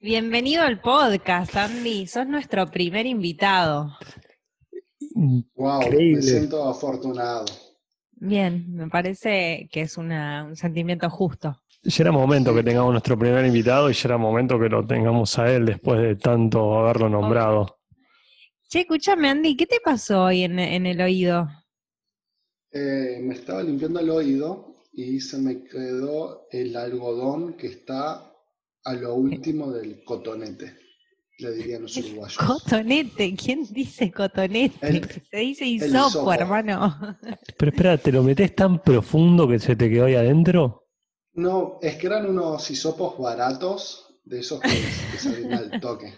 Bienvenido al podcast, Andy. Sos nuestro primer invitado. Wow, me Increíble. siento afortunado. Bien, me parece que es una- un sentimiento justo. Ya era momento que tengamos nuestro primer invitado y ya era momento que lo tengamos a él después de tanto haberlo nombrado. Che, escúchame, Andy, ¿qué te pasó hoy en, en el oído? Eh, me estaba limpiando el oído y se me quedó el algodón que está a lo último del cotonete, le dirían los uruguayos. Cotonete, ¿quién dice cotonete? El- Se dice hisopo, hisopo. hermano. Pero espera, ¿te lo metes tan profundo que se te quedó ahí adentro? No, es que eran unos hisopos baratos, de esos que, que salen al toque.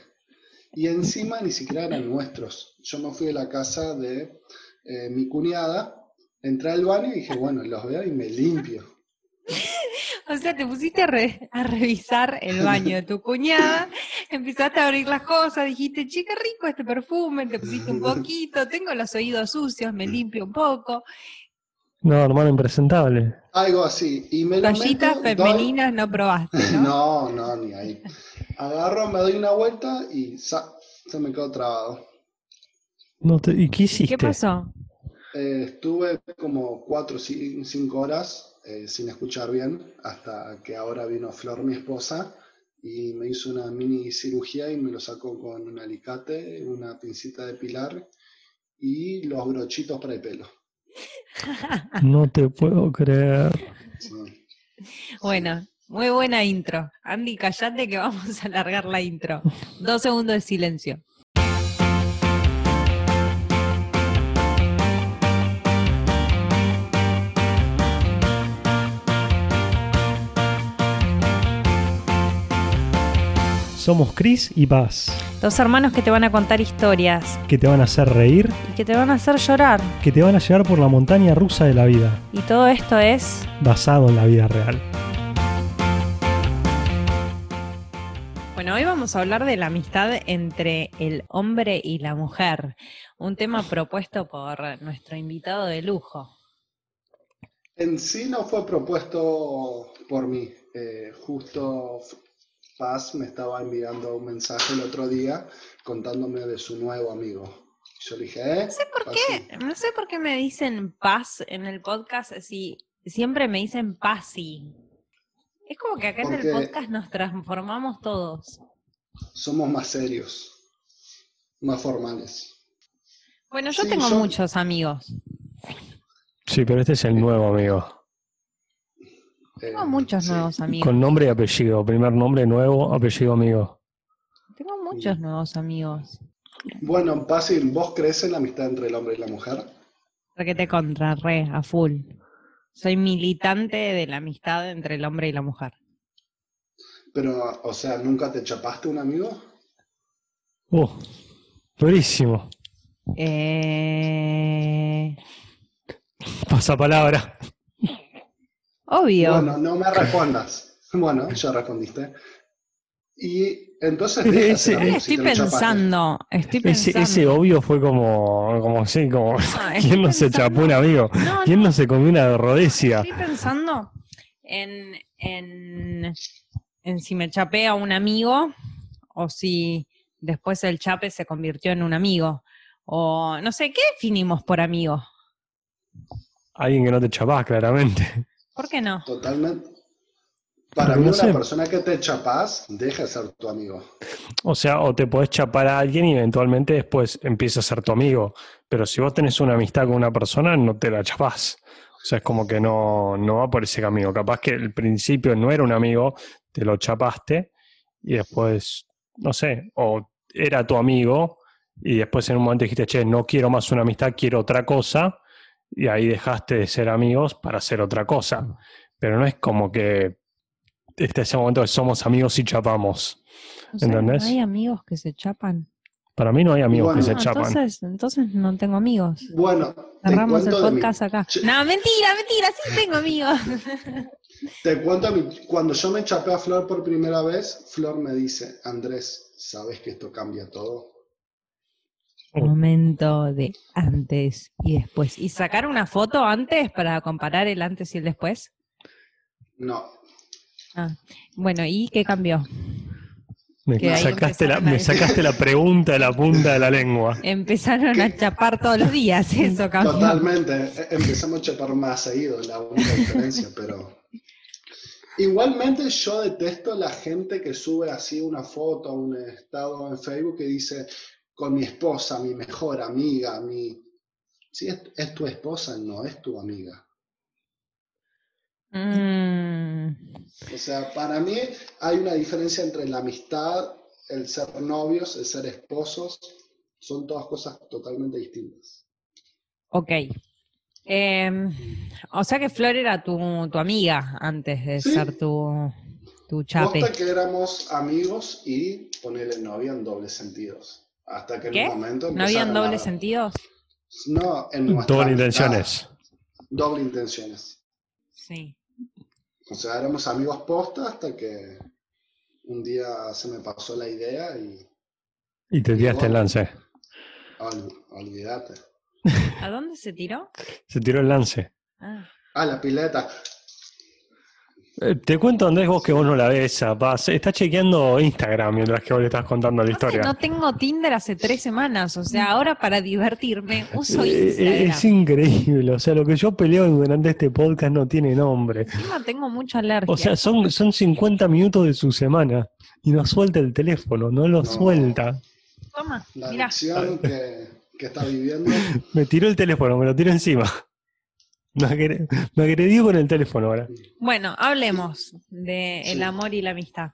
Y encima ni siquiera eran nuestros. Yo me fui a la casa de eh, mi cuñada, entré al baño y dije, bueno, los veo y me limpio. O sea, te pusiste a, re- a revisar el baño de tu cuñada, empezaste a abrir las cosas, dijiste, che, qué rico este perfume, te pusiste un poquito, tengo los oídos sucios, me limpio un poco. No, hermano, impresentable. Algo así. Y me lo Toallitas meto, doy- femeninas no probaste, ¿no? No, no, ni ahí. Agarro, me doy una vuelta y sa- se me quedó trabado. No te- ¿Y qué hiciste? ¿Qué pasó? Eh, estuve como cuatro o ci- cinco horas eh, sin escuchar bien, hasta que ahora vino Flor, mi esposa, y me hizo una mini cirugía y me lo sacó con un alicate, una pincita de pilar y los brochitos para el pelo. No te puedo creer. Sí. Bueno, muy buena intro. Andy, callate que vamos a alargar la intro. Dos segundos de silencio. Somos Chris y Paz, Dos hermanos que te van a contar historias que te van a hacer reír, y que te van a hacer llorar. que te van a llevar por la montaña rusa de la vida, Y todo esto es... basado en la vida real. Bueno, hoy vamos a hablar de la amistad entre el hombre y la mujer, un tema propuesto por nuestro invitado de lujo. En sí no fue propuesto por mí. Eh, justo Paz me estaba enviando un mensaje el otro día contándome de su nuevo amigo. Yo le dije, ¿eh? No sé por qué, no sé por qué me dicen paz en el podcast si siempre me dicen pasi. Es como que acá en el podcast nos transformamos todos. Somos más serios, más formales. Bueno, yo Sí, tengo yo- muchos amigos. Sí, pero este es el nuevo amigo. Tengo Eh, muchos sí. nuevos amigos. Con nombre y apellido. Primer nombre nuevo, apellido amigo. Tengo muchos nuevos amigos. Bueno, Paz, ¿vos crees en la amistad entre el hombre y la mujer? Porque te contrarré a full. Soy militante de la amistad entre el hombre y la mujer. Pero, o sea, ¿nunca te chapaste un amigo? Uh, durísimo. Eh, Pasa palabra. Obvio. Bueno, no me respondas. Bueno, ya respondiste. Y entonces Ese- estoy pensando, estoy Ese, pensando. ese obvio fue como, como así, como, Ah, ¿quién no se pensando- chapó un amigo? No, ¿Quién no, no se comió una rodecia? estoy pensando en, en, en si me chapé a un amigo o si después el chape se convirtió en un amigo. O no sé, ¿qué definimos por amigo? Alguien que no te chapás, claramente. ¿Por qué no? Totalmente. Para mí, una persona que te chapás deja de ser tu amigo. O sea, o te podés chapar a alguien y eventualmente después empieza a ser tu amigo. Pero si vos tenés una amistad con una persona, no te la chapás. O sea, es como que no, no va por ese camino. Capaz que el principio no era un amigo, te lo chapaste y después, no sé, o era tu amigo y después en un momento dijiste, che, no quiero más una amistad, quiero otra cosa. Y ahí dejaste de ser amigos para hacer otra cosa. Pero no es como que este ese momento que somos amigos y chapamos. No sé, ¿Entendés? ¿Hay amigos que se chapan? Para mí no hay amigos Bueno. que se No, chapan. entonces, entonces no tengo amigos. Bueno, Cerramos el mi- podcast acá. No, mentira, mentira, sí tengo amigos. te cuento mi- cuando yo me chapé a Flor por primera vez, Flor me dice, Andrés, ¿sabes que esto cambia todo? Momento de antes y después. ¿Y sacar una foto antes para comparar el antes y el después? No, Ah, bueno, ¿y qué cambió? Me sacaste, la, me sacaste la pregunta de la punta de la lengua. Empezaron a chapar todos los días, eso cambió. Totalmente. E- Empezamos a chapar más seguido, la única diferencia, pero. Igualmente yo detesto la gente que sube así una foto, un estado en Facebook que dice con mi esposa, mi mejor amiga, mi. Si es, es tu esposa, no es tu amiga. Mm, O sea, para mí hay una diferencia entre la amistad, el ser novios, el ser esposos. Son todas cosas totalmente distintas. ok. Em, o sea que Flor era tu, tu amiga antes de Sí. ser tu, tu chape. Posta que éramos amigos y ponerle novia en dobles sentidos. Hasta que ¿Qué? en un momento ¿No habían a- dobles sentidos? No, en nuestra Doble amistad, intenciones. Doble intenciones. Sí. O sea, éramos amigos posta hasta que un día se me pasó la idea y Y te tiraste el lance. ol- olvídate. ¿A dónde se tiró? Se tiró el lance. Ah. Ah, la pileta. Eh, Te cuento, Andrés, vos que vos no la ves, paz. Está chequeando Instagram mientras que vos le estás contando la No sé, historia. no tengo Tinder hace tres semanas, o sea, ahora para divertirme uso Eh, eh, Instagram. es increíble. O sea, lo que yo peleo durante este podcast no tiene nombre. Encima tengo mucha alergia. O sea, son, son 50 minutos de su semana y no suelta el teléfono, no lo No. suelta. Toma, La adicción que, que está viviendo. Me tiró el teléfono, me lo tiró encima. Me, agre- me agredió con el teléfono ahora. Bueno, hablemos de el Sí. amor y la amistad.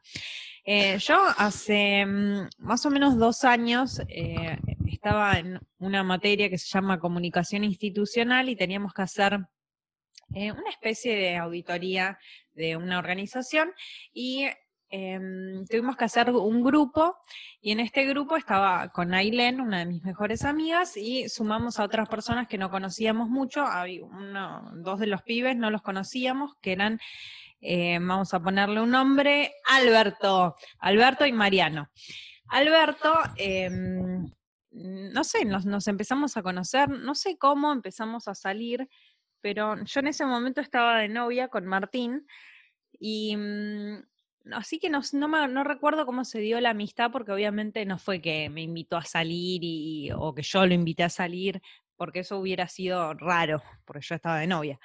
Eh, yo hace mm, más o menos dos años eh, estaba en una materia que se llama comunicación institucional y teníamos que hacer eh, una especie de auditoría de una organización y em, tuvimos que hacer un grupo y en este grupo estaba con Ailén, una de mis mejores amigas, y sumamos a otras personas que no conocíamos mucho. Uno, dos de los pibes no los conocíamos, que eran, eh, vamos a ponerle un nombre, Alberto, Alberto y Mariano. Alberto, em, no sé, nos, nos empezamos a conocer, no sé cómo empezamos a salir, pero yo en ese momento estaba de novia con Martín y mm, así que no, no, recuerdo cómo se dio la amistad porque obviamente no fue que me invitó a salir o que yo lo invité a salir porque eso hubiera sido raro porque yo estaba de novia.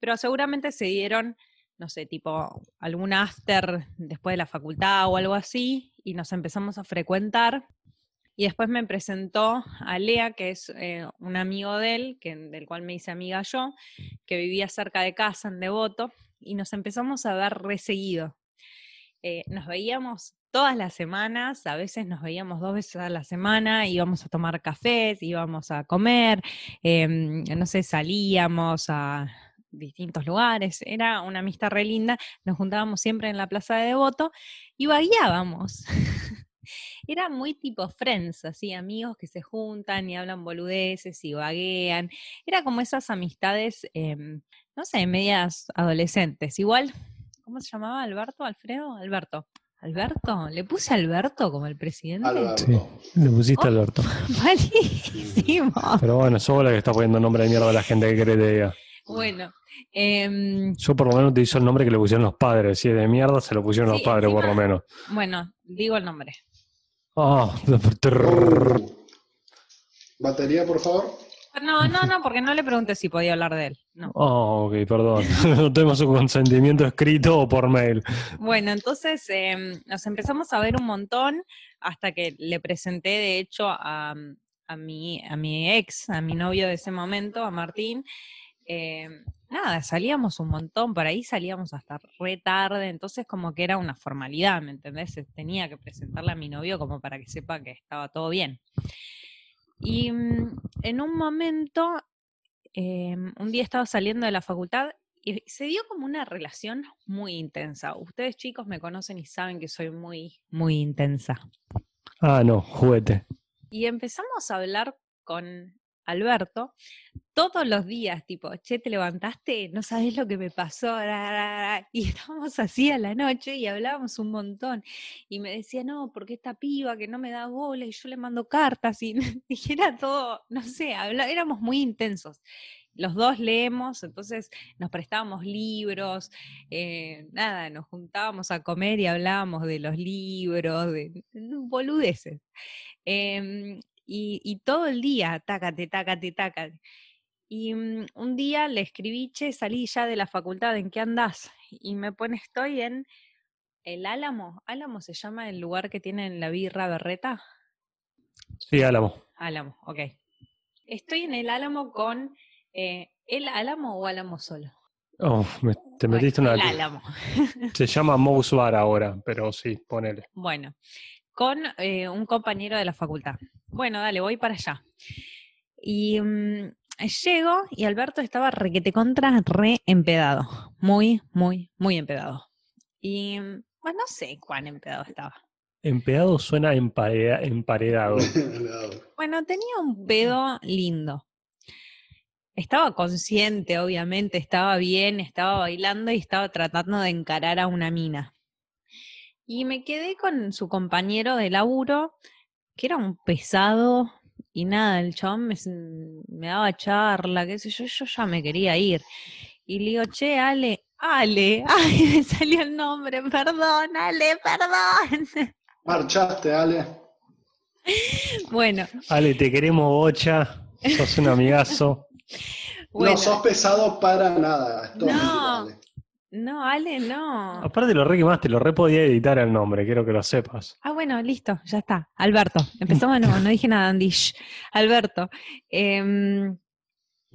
Pero seguramente se dieron, no sé, tipo algún after después de la facultad o algo así y nos empezamos a frecuentar. Y después me presentó a Lea, que es eh, un amigo de él, que, del cual me hice amiga yo, que vivía cerca de casa en Devoto, y nos empezamos a ver reseguido. Eh, nos veíamos todas las semanas, a veces nos veíamos dos veces a la semana, íbamos a tomar cafés, íbamos a comer, em, no sé, salíamos a distintos lugares, era una amistad re linda, nos juntábamos siempre en la plaza de Devoto y vagueábamos. Era muy tipo friends, así, amigos que se juntan y hablan boludeces y vaguean. Era como esas amistades, em, no sé, medias adolescentes. Igual, ¿cómo se llamaba? ¿Alberto? ¿Alfredo? Alberto. ¿Alberto? ¿Le puse Alberto como el presidente? Alberto. Sí. Le pusiste Oh. Alberto. Malísimo. Pero bueno, sos vos la que está poniendo nombre de mierda a la gente que cree que diga. Bueno, em, Yo por lo menos te hizo el nombre que le pusieron los padres. Si es de mierda, se lo pusieron los padres, por lo menos. bueno, digo el nombre. Uh. Batería, por favor. No, no, no, porque no le pregunté si podía hablar de él. No. Oh, ok, perdón. no tenemos su consentimiento escrito o por mail. Bueno, entonces em, nos empezamos a ver un montón hasta que le presenté, de hecho, a, a, mi, a mi ex, a mi novio de ese momento, a Martín. Em, nada, salíamos un montón, por ahí salíamos hasta re tarde, entonces como que era una formalidad, ¿me entendés? Tenía que presentarle a mi novio como para que sepa que estaba todo bien. Y mm, en un momento, em, un día estaba saliendo de la facultad y se dio como una relación muy intensa. Ustedes chicos me conocen y saben que soy muy, muy intensa. Ah, no, juguete. Y empezamos a hablar con Alberto todos los días, tipo, che, te levantaste, no sabes lo que me pasó, ra, ra, ra", y estábamos así a la noche y hablábamos un montón. Y me decía, no, porque esta piba que no me da bola y yo le mando cartas y, y era todo, no sé, éramos muy intensos. los dos leemos, entonces nos prestábamos libros, eh, nada, nos juntábamos a comer y hablábamos de los libros, de, boludeces. Em, y, todo el día, tácate, tácate, tácate. Y mm, un día le escribí, che, salí ya de la facultad, ¿en qué andás? Y me pone, estoy en el Álamo. ¿Álamo se llama el lugar que tiene la birra berreta? Sí, Álamo. Álamo, ok. Estoy en el Álamo con eh, ¿El Álamo o Álamo solo? Oh, te metiste una. El Álamo. Se llama Mouse Bar ahora, pero sí, ponele. Bueno, con eh, un compañero de la facultad. Bueno, dale, voy para allá. Y mm, llego y Alberto estaba requete contra, re empedado. Muy, muy, muy empedado. Y bueno, pues, no sé cuán empedado estaba. Empedado suena emparedado. bueno, tenía un pedo lindo estaba consciente, obviamente, estaba bien, estaba bailando y estaba tratando de encarar a una mina. Y me quedé con su compañero de laburo, que era un pesado, y nada, el chabón me, daba charla, qué sé yo, yo ya me quería ir. Y le digo, che, Ale, Ale, ay, me salió el nombre, perdón, Ale, perdón. Marchaste, Ale. Bueno. Ale, te queremos bocha, sos un amigazo. No sos pesado para nada. no, no, Ale, no. Aparte lo re te lo re podía editar el nombre, quiero que lo sepas. Ah, bueno, listo, ya está. Alberto. Empezamos no, no dije nada, Andy. Alberto. Em,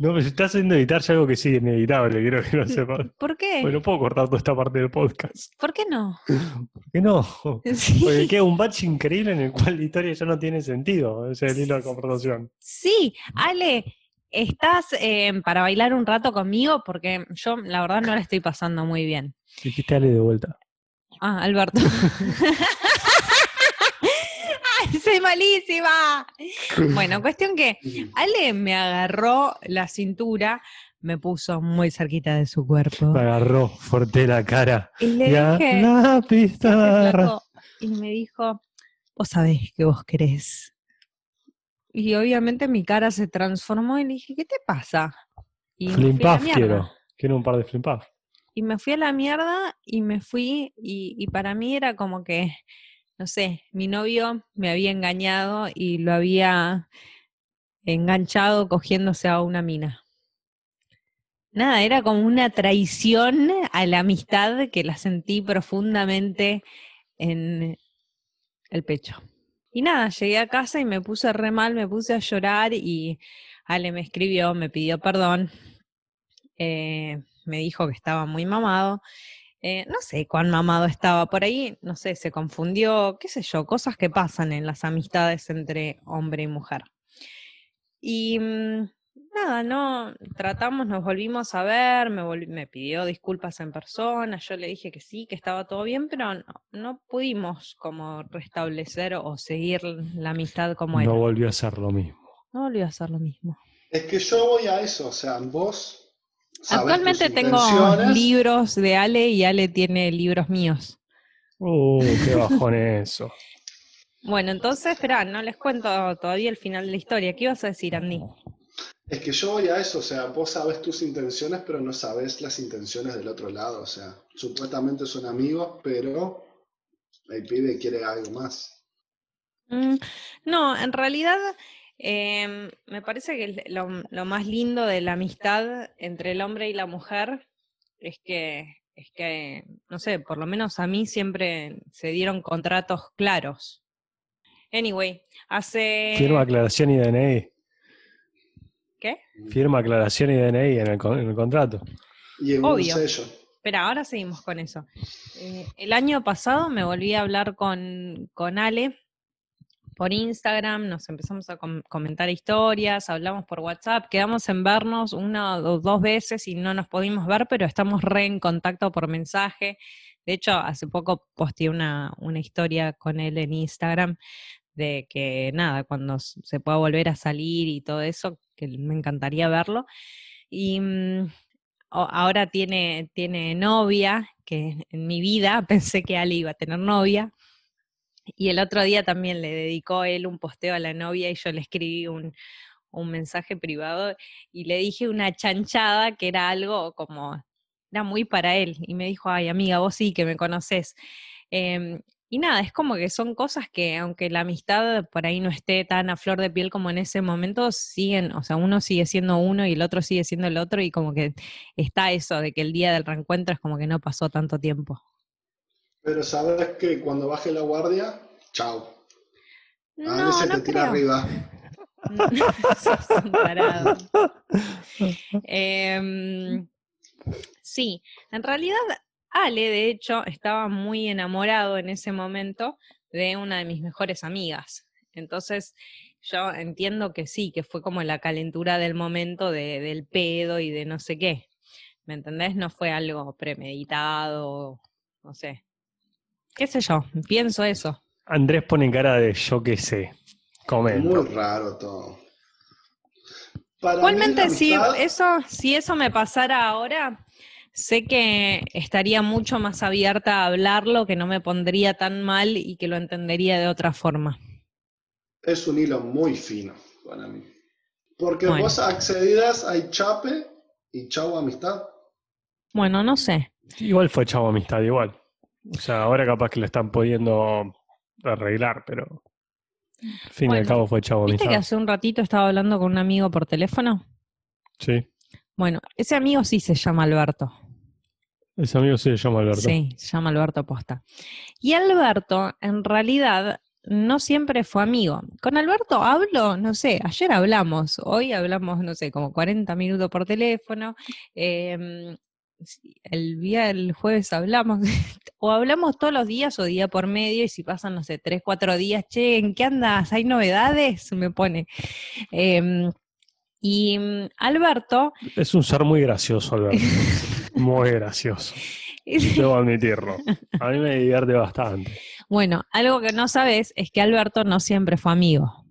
no, me estás haciendo editar algo que sí ineditable, quiero que lo sepas. ¿Por qué? Bueno, puedo cortar toda esta parte del podcast. ¿Por qué no? ¿Por qué no? Porque queda un batch increíble en el cual la historia ya no tiene sentido. Ese es el hilo de conversación. Sí, Ale, ¿Estás em, para bailar un rato conmigo? Porque yo, la verdad, no la estoy pasando muy bien. Dijiste Ale de vuelta. Ah, Alberto. ¡Ay, soy malísima! Bueno, cuestión que Ale me agarró la cintura, me puso muy cerquita de su cuerpo. Me agarró fuerte la cara. Y le dije, la pista. Y me dijo, vos sabés que vos querés y obviamente mi cara se transformó y le dije, ¿qué te pasa? Y quiero. Quiero un par de flimpaf. Y me fui a la mierda y me fui y, y para mí era como que, no sé, mi novio me había engañado y lo había enganchado cogiéndose a una mina. Nada, era como una traición a la amistad que la sentí profundamente en el pecho. Y nada, llegué a casa y me puse re mal, me puse a llorar y Ale me escribió, me pidió perdón, eh, me dijo que estaba muy mamado. Eh, no sé cuán mamado estaba por ahí, no sé, se confundió, qué sé yo, cosas que pasan en las amistades entre hombre y mujer. Y mm, nada, no, tratamos, nos volvimos a ver, me, me pidió disculpas en persona, yo le dije que sí, que estaba todo bien, pero no, pudimos como restablecer o seguir la amistad como era. No volvió a ser lo mismo. No volvió a ser lo mismo. Es que yo voy a eso, o sea, vos... Actualmente tengo libros de Ale y Ale tiene libros míos. Uh, qué bajón eso. Bueno, entonces, espera, no les cuento todavía el final de la historia. ¿Qué ibas a decir, Andy? Es que yo voy a eso, o sea, vos sabes tus intenciones, pero no sabes las intenciones del otro lado, o sea, supuestamente son amigos, pero el pibe quiere algo más. Mm, no, en realidad em, me parece que lo, lo, más lindo de la amistad entre el hombre y la mujer es que, es que, no sé, por lo menos a mí siempre se dieron contratos claros. Anyway, hace... Firma aclaración y DNI. ¿Qué? Firma aclaración y DNI en el, contrato. Y en Obvio. Un sello. Espera, ahora seguimos con eso. Eh, el año pasado me volví a hablar con, con Ale por Instagram, nos empezamos a comentar historias, hablamos por WhatsApp, quedamos en vernos una o dos veces y no nos pudimos ver, pero estamos re en contacto por mensaje. De hecho, hace poco posteé una, una historia con él en Instagram de que nada, cuando se pueda volver a salir y todo eso, que me encantaría verlo. Y mm, ahora tiene, tiene novia, que en mi vida pensé que Ali iba a tener novia. Y el otro día también le dedicó él un posteo a la novia y yo le escribí un, un mensaje privado y le dije una chanchada que era algo como, era muy para él. Y me dijo, ay amiga, vos sí que me conoces. Em, y nada, es como que son cosas que, aunque la amistad por ahí no esté tan a flor de piel como en ese momento, siguen, o sea, uno sigue siendo uno y el otro sigue siendo el otro, y como que está eso de que el día del reencuentro es como que no pasó tanto tiempo. Pero sabes que cuando baje la guardia, chao. A No, veces no te tira creo. arriba. Sos un tarado. Em, sí, en realidad Ale, de hecho, estaba muy enamorado en ese momento de una de mis mejores amigas. Entonces, yo entiendo que sí, que fue como la calentura del momento de- del pedo y de no sé qué. ¿Me entendés? No fue algo premeditado, no sé. ¿Qué sé yo? Pienso eso. Andrés pone cara de yo qué sé. Comenta. Muy raro todo. Para Igualmente, si eso, si eso me pasara ahora, sé que estaría mucho más abierta a hablarlo, que no me pondría tan mal y que lo entendería de otra forma. es un hilo muy fino para mí. Porque Bueno. vos accedidas hay chape y chau amistad. Bueno, no sé. Igual fue chavo amistad, igual. O sea, ahora capaz que lo están pudiendo arreglar, pero al fin y al cabo fue chavo ¿Viste que amistad. hace un ratito estaba hablando con un amigo por teléfono? Sí. Bueno, ese amigo sí se llama Alberto. Ese amigo se llama Alberto. Sí, se llama Alberto Posta. Y Alberto, en realidad, no siempre fue amigo. Con Alberto hablo, no sé, ayer hablamos, hoy hablamos, no sé, como 40 minutos por teléfono. em, el día, el jueves hablamos, o hablamos todos los días o día por medio, y si pasan, no sé, 3, 4 días, che, ¿en qué andas? ¿Hay novedades? Me pone. Em, y mm, Alberto, Es un ser muy gracioso, Alberto. muy gracioso. Debo admitirlo. A mí me divierte bastante. Bueno, algo que no sabes es que Alberto no siempre fue amigo.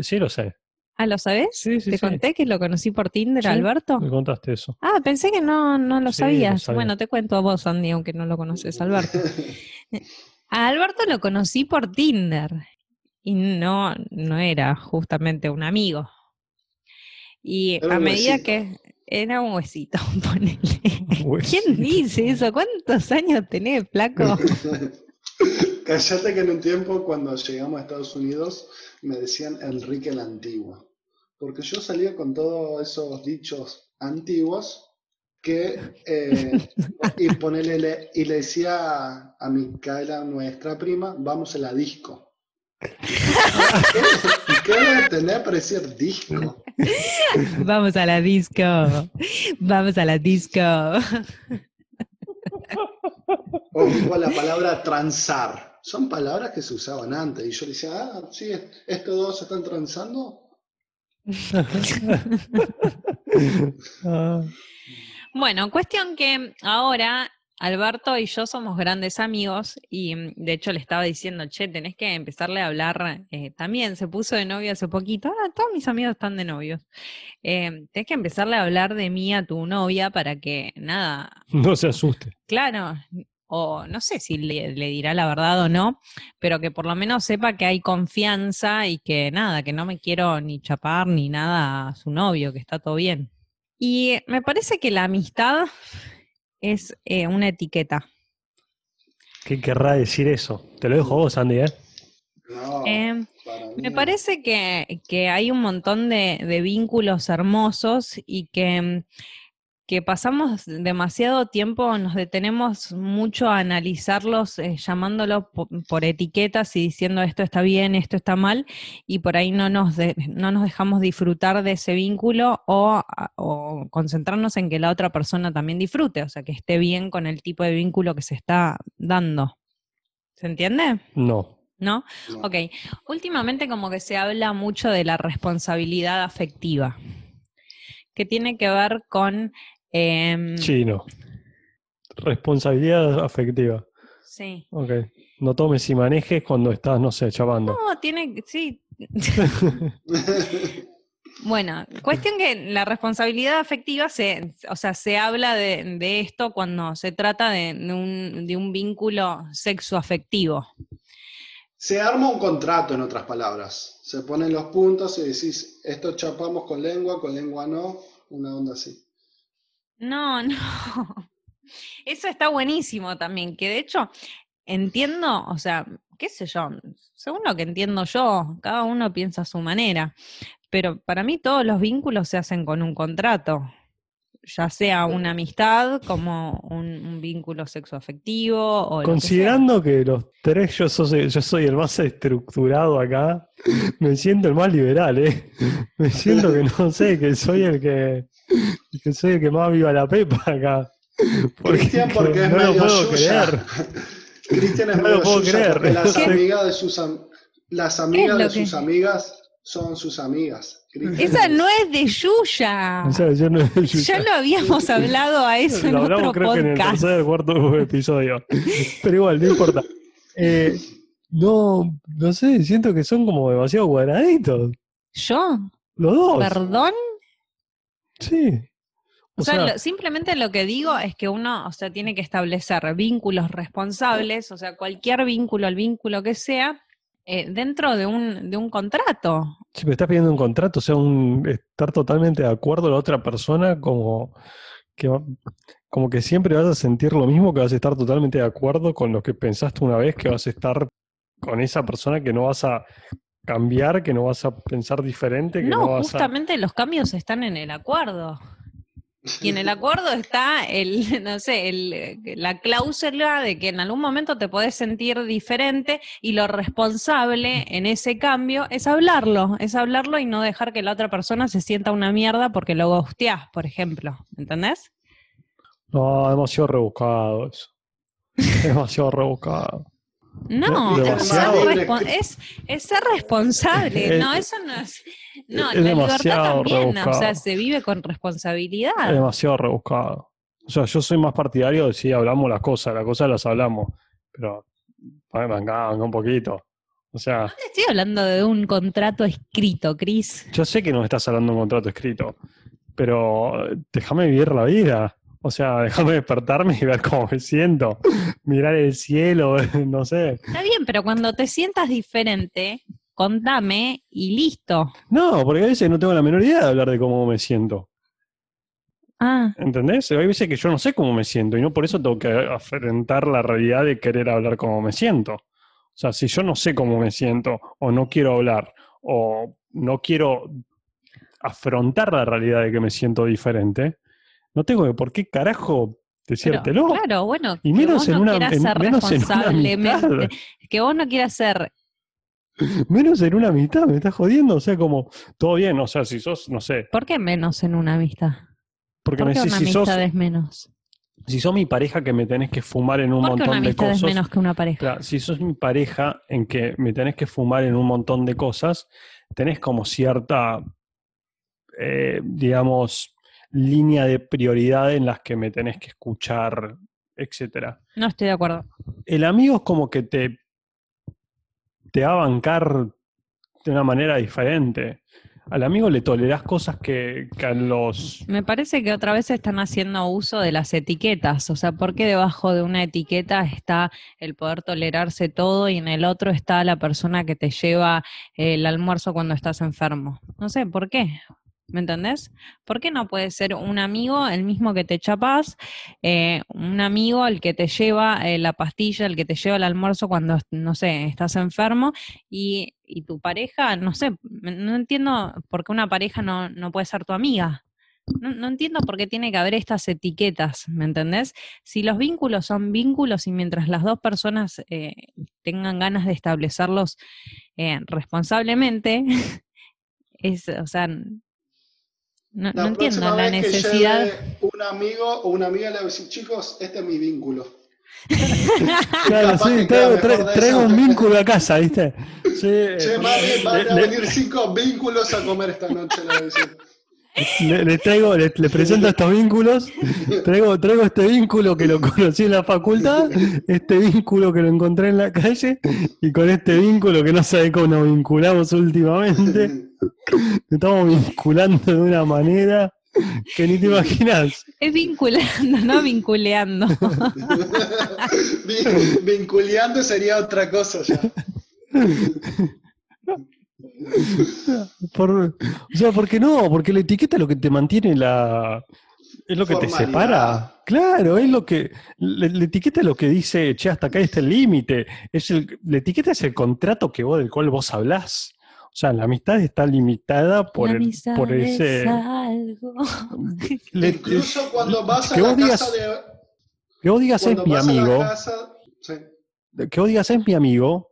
Sí, lo sé. Ah, ¿lo sabes? Sí, sí, ¿Te sí. conté que lo conocí por Tinder, Sí, Alberto? Me contaste eso. Ah, pensé que no, no lo Sí, lo sabías. sabía. Bueno, te cuento a vos, Andy, aunque no lo conoces, Alberto. A Alberto lo conocí por Tinder y no, no era justamente un amigo. Y Era a medida que era un huesito, ponele. Huesito. ¿Quién dice eso? ¿Cuántos años tenés, flaco? Cállate que en un tiempo cuando llegamos a Estados Unidos me decían Enrique el Antiguo. Porque yo salía con todos esos dichos antiguos que eh, y, ponele, le- y le decía a, a Micaela, nuestra prima, vamos a la disco. ¿Y qué voy a tener para decir disco? Vamos a la disco. Vamos a la disco. O, la palabra transar. Son palabras que se usaban antes. Y yo le decía, ah, sí, estos dos se están transando. Bueno, cuestión que ahora Alberto y yo somos grandes amigos y mm, de hecho le estaba diciendo, che, tenés que empezarle a hablar, eh, también se puso de novio hace poquito, ah, todos mis amigos están de novios, Eh, tenés que empezarle a hablar de mí a tu novia para que, nada, no se asuste. claro, o no sé si le, le dirá la verdad o no, pero que por lo menos sepa que hay confianza y que nada, que no me quiero ni chapar ni nada a su novio, que está todo bien. Y me parece que la amistad es eh, una etiqueta. ¿Qué querrá decir eso? Te lo dejo a vos, Andy, ¿eh? No, Eh, mí Me no. parece que, que hay un montón de, de vínculos hermosos y que, mm, que pasamos demasiado tiempo, nos detenemos mucho a analizarlos, eh, llamándolos po- por, etiquetas y diciendo esto está bien, esto está mal, y por ahí no nos, de- no nos dejamos disfrutar de ese vínculo o concentrarnos en que la otra persona también disfrute, o sea, que esté bien con el tipo de vínculo que se está dando. ¿Se entiende? No. ¿No? No. Ok, últimamente como que se habla mucho de la responsabilidad afectiva, que tiene que ver con... em, Sí, no. Responsabilidad afectiva. sí. Ok. No tomes y manejes cuando estás, no sé, chapando. No, tiene, sí. Bueno, cuestión que la responsabilidad afectiva se, o sea, se habla de, de esto cuando se trata de, de un, de un vínculo sexoafectivo. Se arma un contrato, en otras palabras. Se ponen los puntos y decís, esto chapamos con lengua, con lengua no, una onda así. No, no. Eso está buenísimo también, que de hecho entiendo, o sea, qué sé yo, según lo que entiendo yo, cada uno piensa a su manera, pero para mí todos los vínculos se hacen con un contrato, ya sea una amistad como un, un vínculo sexoafectivo o lo que. Considerando que, los tres yo soy, yo soy el más estructurado acá, me siento el más liberal, ¿eh? Me siento que no sé, que soy el que, que soy el que más viva la pepa acá. Cristian porque es no lo medio puedo yuya. creer. Cristian es No lo medio puedo creer. las amigas de sus am- las amigas lo de que- sus amigas son sus amigas. Esa no es de Yuya. O sea, yo no Ya lo habíamos hablado a eso en hablamos otro creo que en el podcast. tercer cuarto episodio. Pero igual, no importa. Eh, no, no sé, siento que son como demasiado cuadraditos. ¿Yo? Los dos. ¿Perdón? Sí. O, sea, lo- simplemente lo que digo es que uno, o sea, tiene que establecer vínculos responsables, o sea, cualquier vínculo, el vínculo que sea, eh, dentro de un, de un contrato. si me estás pidiendo un contrato, o sea, un, estar totalmente de acuerdo a la otra persona, como que, como que siempre vas a sentir lo mismo, que vas a estar totalmente de acuerdo con lo que pensaste una vez, que vas a estar con esa persona, que no vas a cambiar, que no vas a pensar diferente, que no, No, vas a... justamente los cambios están en el acuerdo. Y en el acuerdo está el, no sé, el, eh, la cláusula de que en algún momento te podés sentir diferente y lo responsable en ese cambio es hablarlo, es hablarlo y no dejar que la otra persona se sienta una mierda porque lo gusteás, por ejemplo. ¿Entendés? No, demasiado rebuscado eso. demasiado rebuscado. No, es ser, es, es ser responsable. Es- No, eso no es. No, es la libertad también, o sea, rebuscado. se vive con Es responsabilidad. demasiado rebuscado. O sea, yo soy más partidario de si hablamos las cosas, las cosas las hablamos, pero venga, un poquito. O sea, Te estoy hablando de un contrato escrito, Cris. yo sé que no estás hablando de un contrato escrito, pero eh, déjame vivir la vida. O sea, déjame despertarme y ver cómo me siento. Mirar el cielo, no sé. Está bien, pero cuando te sientas diferente, contame y listo. No, porque a veces no tengo la menor idea de hablar de cómo me siento. Ah, ¿Entendés? Hay veces que yo no sé cómo me siento y no por eso tengo que afrontar la realidad de querer hablar cómo me siento. O sea, si yo no sé cómo me siento o no quiero hablar o no quiero afrontar la realidad de que me siento diferente, no tengo que por qué carajo pero, decírtelo. claro, bueno, Y que menos vos en no una- quieras en- ser menos en una responsablemente, amistad. que vos no quieras ser, Menos en una mitad, me estás jodiendo. O sea, como, todo bien, o sea, si sos, no sé, ¿por qué menos en una amistad? porque ¿Por me qué decís, una si sos, amistad es menos? si sos mi pareja que me tenés que fumar en un ¿Por qué una montón de amistad es cosas. menos que una pareja? Claro, si sos mi pareja en que me tenés que fumar en un montón de cosas, tenés como cierta, eh, digamos, línea de prioridad en las que me tenés que escuchar, etcétera. No estoy de acuerdo. El amigo es como que te, te va a bancar de una manera diferente. Al amigo le tolerás cosas que, que a los... Me parece que otra vez están haciendo uso de las etiquetas, o sea, ¿por qué debajo de una etiqueta está el poder tolerarse todo y en el otro está la persona que te lleva el almuerzo cuando estás enfermo? No sé, ¿por qué? ¿Me entendés? ¿Por qué no puede ser un amigo el mismo que te chapas, eh, un amigo el que te lleva eh, la pastilla, el que te lleva el almuerzo cuando, no sé, estás enfermo y, y tu pareja, no sé, no entiendo por qué una pareja no, no puede ser tu amiga. No, entiendo por qué tiene que haber estas etiquetas, ¿me entendés? Si los vínculos son vínculos y mientras las dos personas eh, tengan ganas de establecerlos responsablemente, es, o sea, no, La no entiendo la necesidad. un amigo o una amiga le va a decir, chicos, este es mi vínculo. Claro, sí, traigo, tra- traigo un vínculo a casa, ¿viste? Sí, Che, eh, mami, van a venir cinco vínculos a comer esta noche, le va a decir. Le, le traigo, le, le presento estos vínculos, traigo, traigo este vínculo que lo conocí en la facultad, este vínculo que lo encontré en la calle, y con este vínculo que no sabe cómo nos vinculamos últimamente, estamos vinculando de una manera que ni te imaginas. Es vinculando, no vinculeando. Vin- Vinculeando sería otra cosa ya. Por- o sea, ¿por qué no? Porque la etiqueta es lo que te mantiene la. Es lo que te separa. Claro, es lo que. La, la etiqueta es lo que dice, che, hasta acá está el límite. Es el, la etiqueta es el contrato que vos, del cual vos hablás. O sea, la amistad está limitada por, La el, por es ese. algo. le- Incluso cuando vas a la casa digas- de. que vos digas es mi amigo. casa- sí. que vos digas es mi amigo,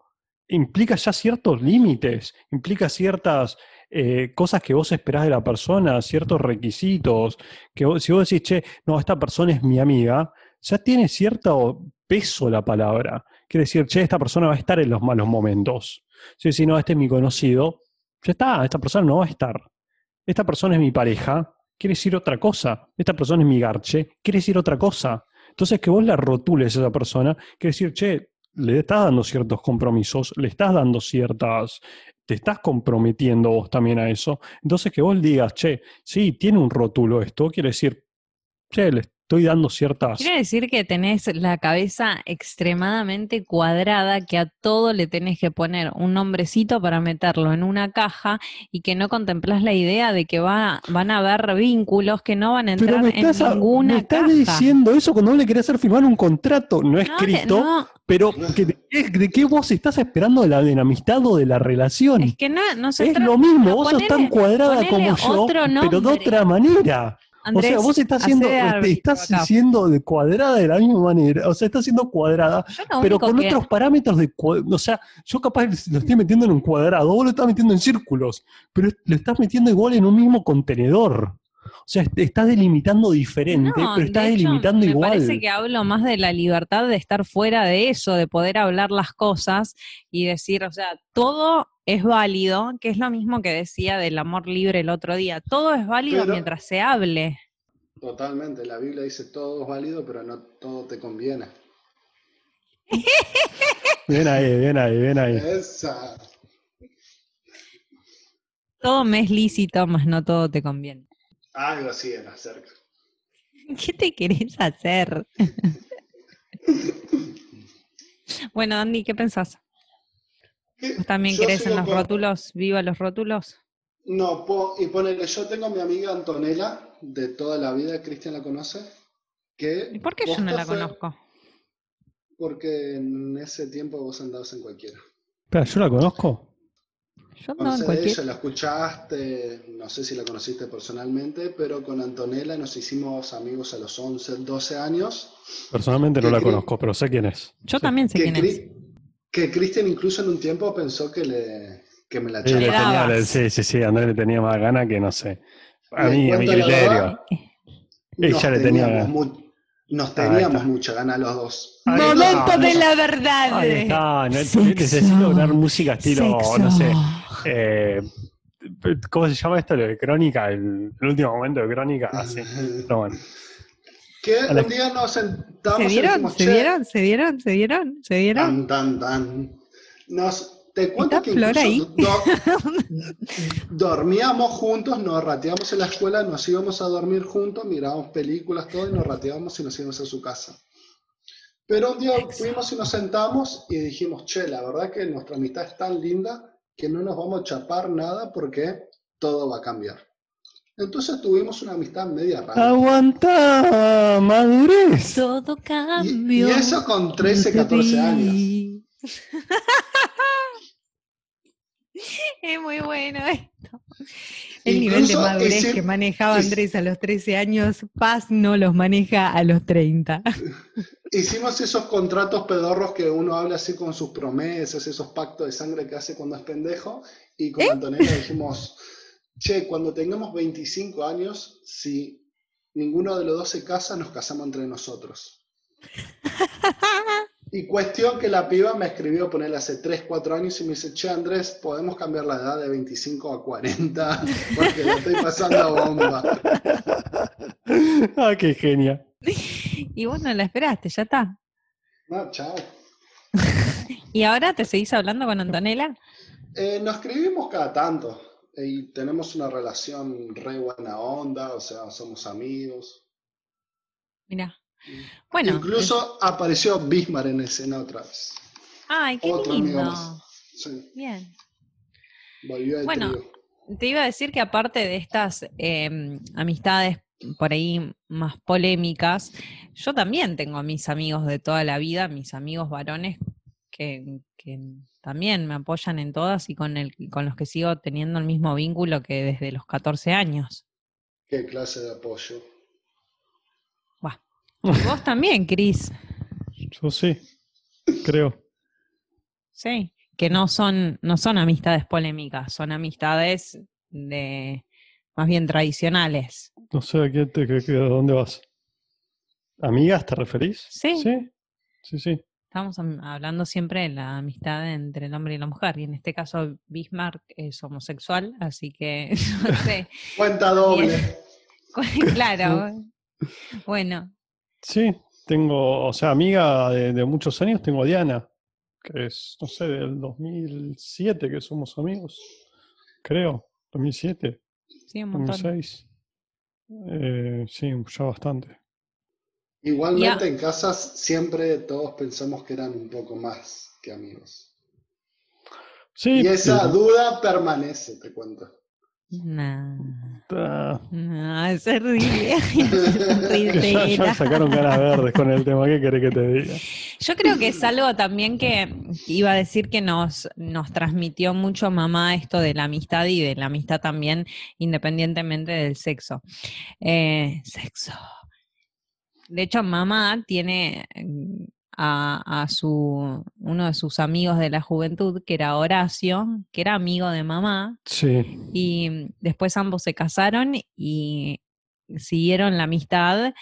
implica ya ciertos límites, implica ciertas eh, cosas que vos esperás de la persona, ciertos requisitos, que si vos decís, che, no, esta persona es mi amiga, ya tiene cierto peso la palabra. Quiere decir, che, esta persona va a estar en los malos momentos. Si si no, este es mi conocido, ya está, esta persona no va a estar. Esta persona es mi pareja, quiere decir otra cosa. Esta persona es mi garche, quiere decir otra cosa. Entonces, que vos la rotules a esa persona, quiere decir, che, le estás dando ciertos compromisos, le estás dando ciertas, te estás comprometiendo vos también a eso. Entonces, que vos digas, che, sí, tiene un rótulo esto, quiere decir, che, le estoy dando ciertas. Quiere decir que tenés la cabeza extremadamente cuadrada, que a todo le tenés que poner un nombrecito para meterlo en una caja y que no contemplás la idea de que va, van a haber vínculos que no van a Pero entrar en a- ninguna me estás caja. diciendo eso cuando vos le querés hacer firmar un contrato, no No, escrito, no, pero de, qué- de qué vos estás esperando de la, de la amistad o de la relación? es que no, no se Es trata- lo mismo, vos sos ponele- tan cuadrada como yo, pero de otra manera. Andrés, o sea, vos estás siendo, estás acá. siendo de cuadrada de la misma manera. O sea, estás siendo cuadrada, pero con que- otros parámetros de O sea, yo capaz lo estoy metiendo en un cuadrado, vos lo estás metiendo en círculos, pero lo estás metiendo igual en un mismo contenedor. O sea, est- estás delimitando diferente, No, pero estás de hecho, delimitando me igual. parece que hablo más de la libertad de estar fuera de eso, de poder hablar las cosas y decir, o sea, todo es válido, que es lo mismo que decía del amor libre el otro día. Todo es válido Pero- mientras se hable. Totalmente, la Biblia dice todo es válido, pero no todo te conviene. Bien ahí, bien ahí, bien ahí. Esa. Todo me es lícito, más no todo te conviene. Algo así era cerca. ¿Qué te querés hacer? bueno, Andy, ¿qué pensás? ¿Vos también Yo crees en los rótulos? ¿Viva los rótulos? No, po- y ponele, yo tengo a mi amiga Antonella, de toda la vida, Cristian la conoce, que ¿Y por qué yo no la fue- conozco? Porque en ese tiempo vos andabas en cualquiera. Espera, ¿yo la conozco? Yo no, Conoces en de cualquier... ella, la escuchaste, no sé si la conociste personalmente, pero con Antonella nos hicimos amigos a los 11, 12 años. Personalmente no ¿Qué la cri- conozco, pero sé quién es. Yo Sí. también sé Que, quién es. Que Cristian incluso en un tiempo pensó que, le, que me la chapaba. sí, sí, sí, Andrés le tenía más gana que no sé. A mí, a mi criterio. verdad, Ella Nos le tenía ganas. mu- nos Ah, teníamos mucha gana los dos. Ahí Momento está. de la verdad. Ahí está, necesito una música estilo, Sexo. no sé, eh, ¿cómo se llama esto? Lo de Crónica, el, el último momento de Crónica, así. Pero bueno. Que A la- un día nos sentamos ¿Se y vieron? dijimos, ¿Se "Che, vieron? ¿Se vieron? ¿Se vieron? ¿Se vieron? Tan, tan, tan. Nos, te cuento ¿Está que ahí? incluso do- dormíamos juntos, nos rateamos en la escuela, nos íbamos a dormir juntos, mirábamos películas, todo, y nos rateábamos y nos íbamos a su casa. Pero un día fuimos y nos sentamos y dijimos, che, la verdad que nuestra amistad es tan linda que no nos vamos a chapar nada porque todo va a cambiar. Entonces tuvimos una amistad media rara. Aguanta, madurez. Todo Y, cambió. y eso con 13, cuando te 14 años. Es muy bueno esto. El nivel de madurez ese- que manejaba Andrés a los 13 años, Paz no los maneja a los 30. Hicimos esos contratos pedorros que uno habla así con sus promesas, esos pactos de sangre que hace cuando es pendejo. Y ¿Eh? con Antonella dijimos, che, cuando tengamos 25 años, si ninguno de los dos se casa, nos casamos entre nosotros. Y cuestión que la piba me escribió ponerle hace 3, 4 años y me dice, che Andrés, podemos cambiar la edad de 25 a 40 porque lo estoy pasando a bomba. ah, qué genia. Y vos no la esperaste, ya está. No, chao. ¿Y ahora te seguís hablando con Antonella? Eh, nos escribimos cada tanto y tenemos una relación re buena onda, o sea, somos amigos. Mira. Bueno. Incluso apareció Bismar en escena otra vez. Ay, qué otro lindo. Sí, Bien. volvió Bueno, trío. Te iba a decir que aparte de estas eh, amistades por ahí más polémicas, yo también tengo a mis amigos de toda la vida, mis amigos varones que, que también me apoyan en todas y con, el, con los que sigo teniendo el mismo vínculo que desde los 14 años. ¿Qué clase de apoyo? Y vos también, Cris, Yo sí, creo. sí, que no son, no son amistades polémicas, son amistades de más bien tradicionales. No sé a, qué te, a dónde vas. ¿Amigas te referís? Sí. Sí, sí, sí. Estamos am- hablando siempre de la amistad entre el hombre y la mujer, y en este caso Bismarck es homosexual, así que no sé. Cuenta doble. claro. Bueno, Sí, tengo, o sea, amiga de, de muchos años, tengo a Diana, que es, no sé, del 2007 que somos amigos, creo, 2007, sí, un montón. 2006. Eh, sí, ya bastante. Igualmente en casas siempre todos pensamos que eran un poco más que amigos. Sí, Y esa duda permanece, te cuento. No, Ah, no, se ríe. que ya, sacaron caras verdes con el tema, ¿qué querés que te diga? Yo creo que es algo también que iba a decir que nos, nos transmitió mucho mamá esto de la amistad y de la amistad también independientemente del sexo. Eh, sexo. De hecho, mamá tiene a, a su uno de sus amigos de la juventud, que era Horacio, que era amigo de mamá, Sí, y después ambos se casaron y siguieron la amistad.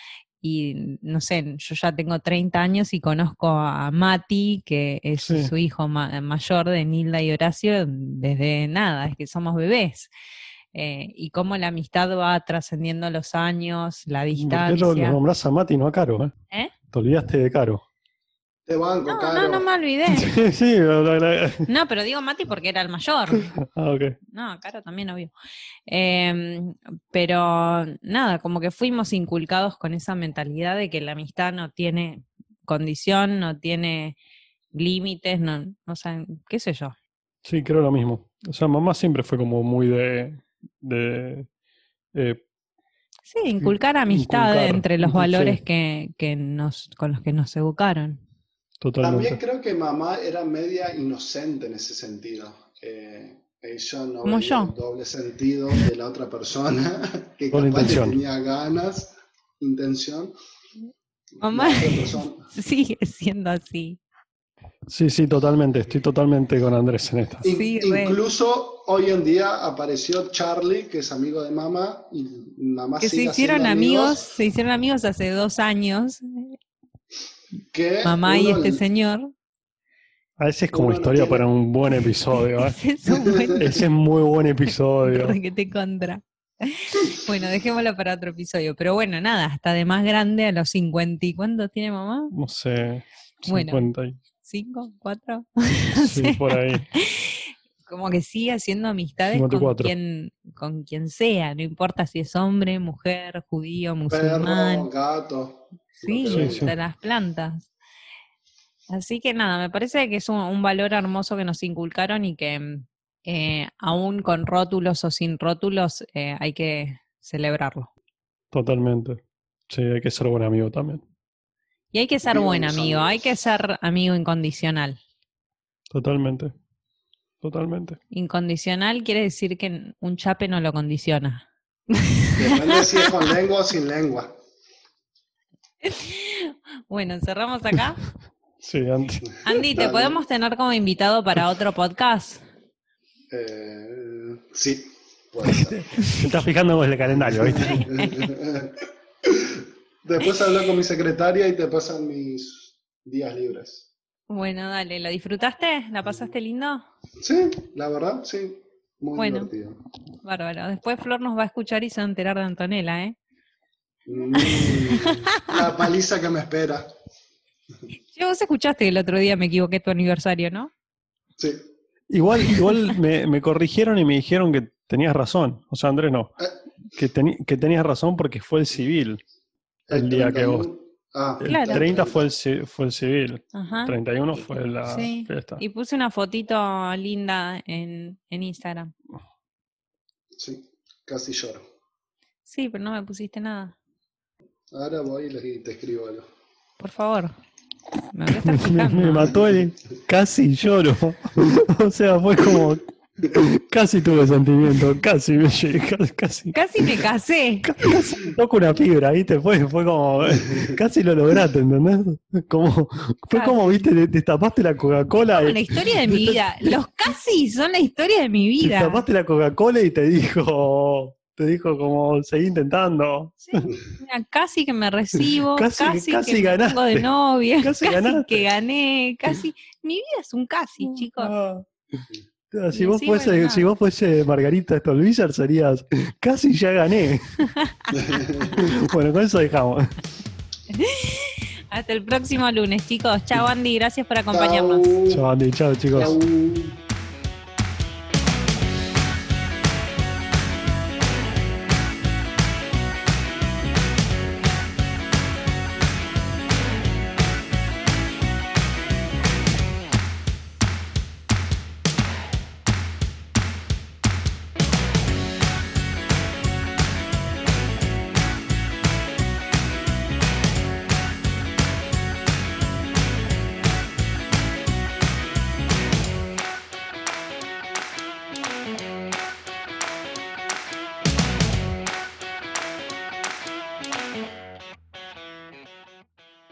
Y no sé, yo ya tengo 30 años y conozco a Mati, que es Sí. su hijo ma- mayor de Nilda y Horacio, desde nada, es que somos bebés. Eh, y cómo la amistad va trascendiendo los años, la ¿por qué distancia. lo, lo nombrás a Mati no a Caro? Eh? ¿Eh? Te olvidaste de Caro. Te banco, No, Caro. no, no me olvidé. Sí, sí, la- la- No, pero digo Mati porque era el mayor. ah, ok. No, Caro también obvio. Em, pero nada, como que fuimos inculcados con esa mentalidad de que la amistad no tiene condición, no tiene límites, no, no sé, qué sé yo. Sí, creo lo mismo. O sea, mamá siempre fue como muy de, de eh, Sí, inculcar amistad Inculcar, entre los sí. valores que, que nos, con los que nos educaron. Totalmente. También creo que mamá era media inocente en ese sentido. Eh, ella no Como veía yo. el doble sentido de la otra persona, que Con capaz que intención. tenía ganas, intención. Mamá- Sigue siendo así. Sí, sí, totalmente. Estoy totalmente con Andrés en esta. In- Sí, re. incluso hoy en día apareció Charlie, que es amigo de mamá, y mamá Que se hicieron haciendo amigos, se hicieron amigos hace dos años, que mamá y este señor. A ese es como historia tiene- para un buen episodio. ¿eh? Ese es un buen Ese es muy buen episodio. te contra. Bueno, dejémoslo para otro episodio. Pero bueno, nada, hasta de más grande a los 50. ¿Y cuántos tiene mamá? No sé, Bueno. 50 y- ¿Cinco? ¿Cuatro? sí, por ahí. Como que sigue haciendo amistades con 54. quien, con quien sea, no importa si es hombre, mujer, judío, perro, musulmán. gato. Sí, sí. las plantas. Así que nada, me parece que es un, un valor hermoso que nos inculcaron y que eh, aún con rótulos o sin rótulos eh, hay que celebrarlo. Totalmente. Sí, hay que ser buen amigo también. Y hay que ser buen amigo, hay que ser amigo incondicional. Totalmente. Totalmente. Incondicional quiere decir que un chape no lo condiciona. Depende si es con lengua o sin lengua. Bueno, cerramos acá. Sí, antes. Andy, ¿te Dale. podemos tener como invitado para otro podcast? Eh, sí, puede ser. Te estás fijando en el calendario, ¿viste? Después hablo con mi secretaria y te pasan mis días libres. Bueno, dale, ¿lo disfrutaste? ¿La pasaste lindo? Sí, la verdad, sí. Muy Bueno. divertido. Bárbaro. Después Flor nos va a escuchar y se va a enterar de Antonella, ¿eh? Mm, la paliza que me espera. Sí, vos escuchaste que el otro día me equivoqué tu aniversario, ¿no? Sí. Igual, igual me, me corrigieron y me dijeron que tenías razón. O sea, Andrés no. Eh. Que, teni- que tenías razón porque fue el civil el día que vos. Ah, El Claro. 30 fue el, fue el civil, Ajá. 31 fue la Sí. fiesta. Y puse una fotito linda en, en Instagram. sí, casi lloro. Sí, pero no me pusiste nada. Ahora voy y te escribo algo. Por favor. Me voy a estar Me, fijando. me mató el casi lloro. o sea, fue como casi tuve sentimiento, casi me llegué, casi, casi, me casé. casi me toco una fibra, ¿viste? Fue, fue como casi lo lograste, ¿entendés? Como, fue como, viste, destapaste la Coca-Cola y la historia de mi vida. Los casi son la historia de mi vida. destapaste la Coca-Cola y te dijo, te dijo como seguí intentando. Sí, mira, casi que me recibo, Casi- casi, casi que me ganaste. pongo de novia, Casi que gané, casi. Mi vida es un casi, chicos. Ah. Ah, Si vos, fuese, bueno, si vos fuese Margarita Stolbizer serías casi ya gané. bueno, con eso dejamos. Hasta el próximo lunes, chicos. Chao, Andy. Gracias por acompañarnos. Chao, Andy. Chao, chicos. Chau.